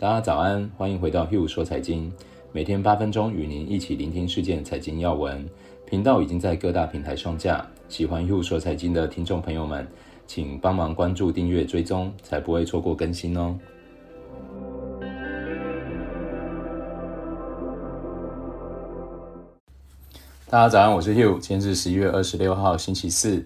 大家早安，欢迎回到 Hugh 说财经，每天八分钟与您一起聆听事件财经要闻。频道已经在各大平台上架，喜欢 Hugh 说财经的听众朋友们，请帮忙关注、订阅、追踪，才不会错过更新哦。大家早安，我是 Hugh，今天是十一月二十六号，星期四。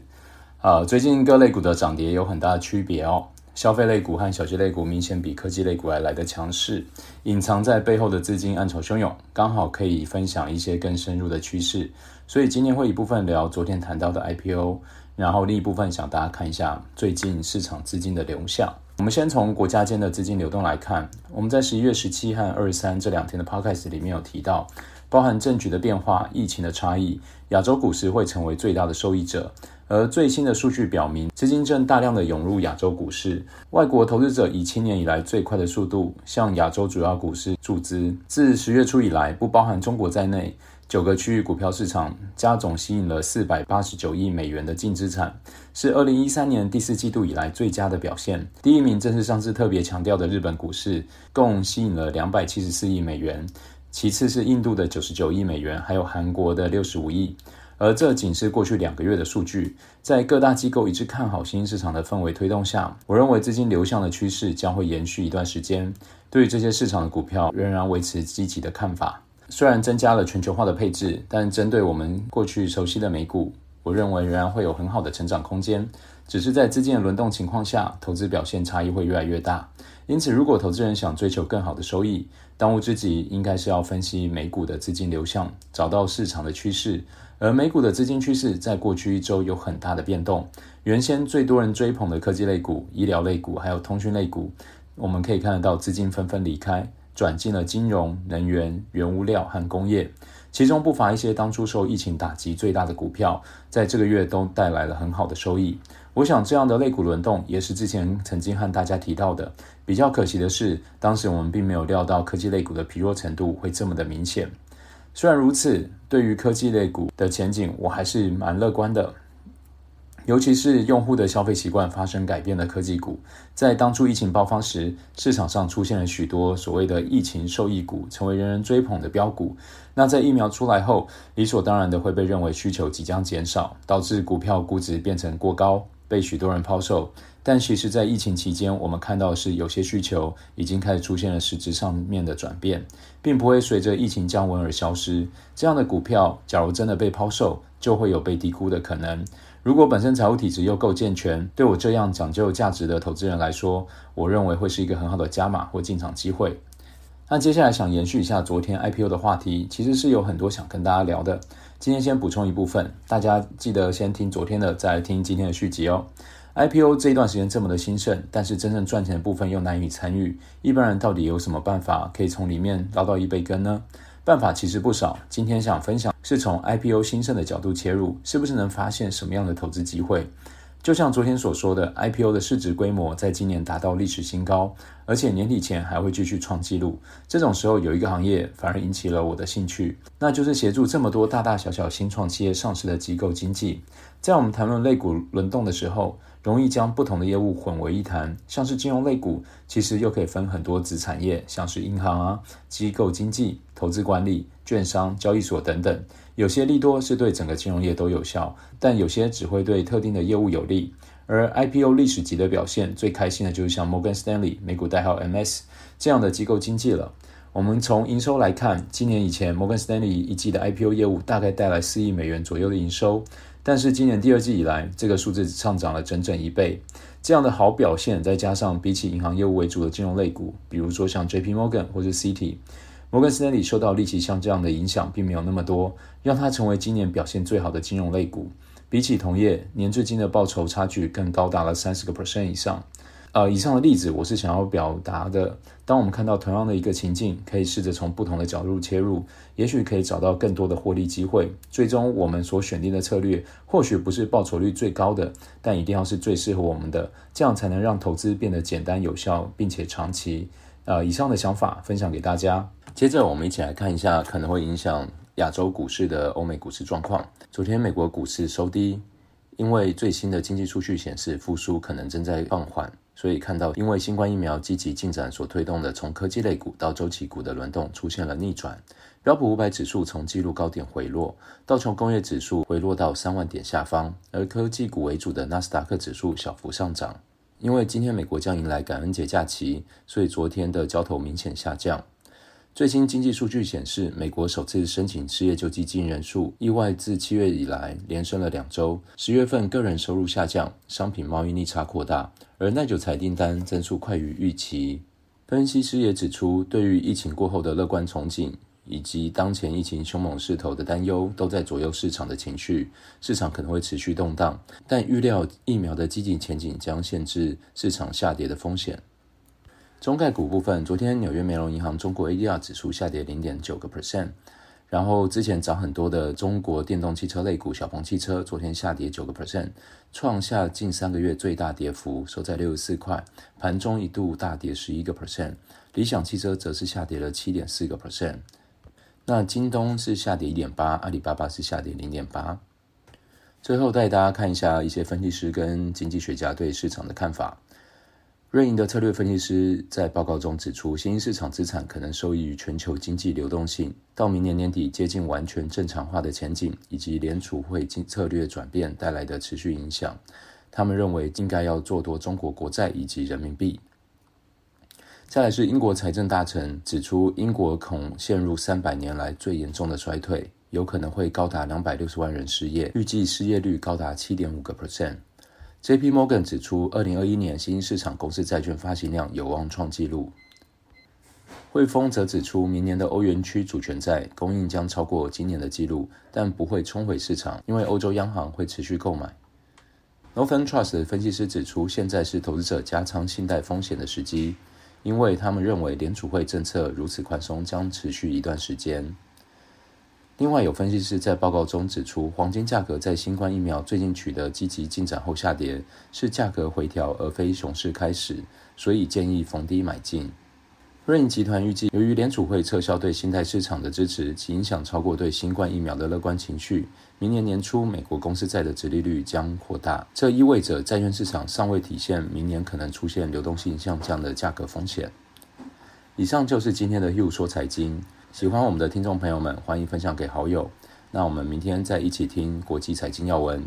啊，最近各类股的涨跌有很大的区别哦。消费类股和小型类股明显比科技类股还来得强势，隐藏在背后的资金暗潮汹涌，刚好可以分享一些更深入的趋势。所以今天会一部分聊昨天谈到的 IPO，然后另一部分想大家看一下最近市场资金的流向。我们先从国家间的资金流动来看，我们在十一月十七和二十三这两天的 Podcast 里面有提到，包含政局的变化、疫情的差异，亚洲股市会成为最大的受益者。而最新的数据表明，资金正大量的涌入亚洲股市，外国投资者以七年以来最快的速度向亚洲主要股市注资。自十月初以来，不包含中国在内，九个区域股票市场加总吸引了四百八十九亿美元的净资产，是二零一三年第四季度以来最佳的表现。第一名正是上次特别强调的日本股市，共吸引了两百七十四亿美元，其次是印度的九十九亿美元，还有韩国的六十五亿。而这仅是过去两个月的数据，在各大机构一致看好新兴市场的氛围推动下，我认为资金流向的趋势将会延续一段时间。对于这些市场的股票，仍然维持积极的看法。虽然增加了全球化的配置，但针对我们过去熟悉的美股，我认为仍然会有很好的成长空间。只是在资金的轮动情况下，投资表现差异会越来越大。因此，如果投资人想追求更好的收益，当务之急应该是要分析美股的资金流向，找到市场的趋势。而美股的资金趋势在过去一周有很大的变动。原先最多人追捧的科技类股、医疗类股，还有通讯类股，我们可以看得到资金纷纷离开，转进了金融、能源、原物料和工业。其中不乏一些当初受疫情打击最大的股票，在这个月都带来了很好的收益。我想这样的类股轮动，也是之前曾经和大家提到的。比较可惜的是，当时我们并没有料到科技类股的疲弱程度会这么的明显。虽然如此，对于科技类股的前景，我还是蛮乐观的。尤其是用户的消费习惯发生改变的科技股，在当初疫情爆发时，市场上出现了许多所谓的疫情受益股，成为人人追捧的标股。那在疫苗出来后，理所当然的会被认为需求即将减少，导致股票估值变成过高，被许多人抛售。但其实，在疫情期间，我们看到的是有些需求已经开始出现了实质上面的转变，并不会随着疫情降温而消失。这样的股票，假如真的被抛售，就会有被低估的可能。如果本身财务体质又够健全，对我这样讲究价值的投资人来说，我认为会是一个很好的加码或进场机会。那接下来想延续一下昨天 IPO 的话题，其实是有很多想跟大家聊的。今天先补充一部分，大家记得先听昨天的，再听今天的续集哦。IPO 这一段时间这么的兴盛，但是真正赚钱的部分又难以参与，一般人到底有什么办法可以从里面捞到一杯羹呢？办法其实不少，今天想分享是从 IPO 兴盛的角度切入，是不是能发现什么样的投资机会？就像昨天所说的，IPO 的市值规模在今年达到历史新高，而且年底前还会继续创纪录。这种时候，有一个行业反而引起了我的兴趣，那就是协助这么多大大小小新创企业上市的机构经济。在我们谈论类股轮动的时候，容易将不同的业务混为一谈。像是金融类股，其实又可以分很多子产业，像是银行啊、机构经济、投资管理、券商、交易所等等。有些利多是对整个金融业都有效，但有些只会对特定的业务有利。而 IPO 历史级的表现，最开心的就是像 Morgan Stanley 美股代号 MS 这样的机构经纪了。我们从营收来看，今年以前 Morgan Stanley 一季的 IPO 业务大概带来四亿美元左右的营收，但是今年第二季以来，这个数字上涨了整整一倍。这样的好表现，再加上比起银行业务为主的金融类股，比如说像 JP Morgan 或者 Citi。摩根士丹利受到利息像这样的影响并没有那么多，让它成为今年表现最好的金融类股。比起同业，年至今的报酬差距更高达了三十个 percent 以上。呃，以上的例子我是想要表达的，当我们看到同样的一个情境，可以试着从不同的角度切入，也许可以找到更多的获利机会。最终我们所选定的策略，或许不是报酬率最高的，但一定要是最适合我们的，这样才能让投资变得简单有效，并且长期。呃，以上的想法分享给大家。接着，我们一起来看一下可能会影响亚洲股市的欧美股市状况。昨天美国股市收低，因为最新的经济数据显示复苏可能正在放缓。所以看到因为新冠疫苗积极进展所推动的从科技类股到周期股的轮动出现了逆转。标普五百指数从纪录高点回落，道琼工业指数回落到三万点下方，而科技股为主的纳斯达克指数小幅上涨。因为今天美国将迎来感恩节假期，所以昨天的交投明显下降。最新经济数据显示，美国首次申请失业救济金人数意外自七月以来连升了两周。十月份个人收入下降，商品贸易逆差扩大，而耐久财订单增速快于预期。分析师也指出，对于疫情过后的乐观憧憬。以及当前疫情凶猛势头的担忧，都在左右市场的情绪。市场可能会持续动荡，但预料疫苗的积极前景将限制市场下跌的风险。中概股部分，昨天纽约梅隆银行中国 ADR 指数下跌零点九个 percent，然后之前涨很多的中国电动汽车类股小鹏汽车，昨天下跌九个 percent，创下近三个月最大跌幅，收在六十四块，盘中一度大跌十一个 percent。理想汽车则是下跌了七点四个 percent。那京东是下跌一点八，阿里巴巴是下跌零点八。最后带大家看一下一些分析师跟经济学家对市场的看法。瑞银的策略分析师在报告中指出，新兴市场资产可能受益于全球经济流动性到明年年底接近完全正常化的前景，以及联储会策略转变带来的持续影响。他们认为应该要做多中国国债以及人民币。再来是英国财政大臣指出，英国恐陷入三百年来最严重的衰退，有可能会高达两百六十万人失业，预计失业率高达七点五个 percent。J.P. Morgan 指出，二零二一年新兴市场公司债券发行量有望创纪录。汇丰则指出，明年的欧元区主权债供应将超过今年的纪录，但不会冲毁市场，因为欧洲央行会持续购买。Northern Trust 分析师指出，现在是投资者加仓信贷风险的时机。因为他们认为联储会政策如此宽松将持续一段时间。另外，有分析师在报告中指出，黄金价格在新冠疫苗最近取得积极进展后下跌，是价格回调而非熊市开始，所以建议逢低买进。瑞银集团预计，由于联储会撤销对信贷市场的支持，其影响超过对新冠疫苗的乐观情绪。明年年初，美国公司债的殖利率将扩大，这意味着债券市场尚未体现明年可能出现流动性下降的价格风险。以上就是今天的 Hugh 说财经，喜欢我们的听众朋友们，欢迎分享给好友。那我们明天再一起听国际财经要闻。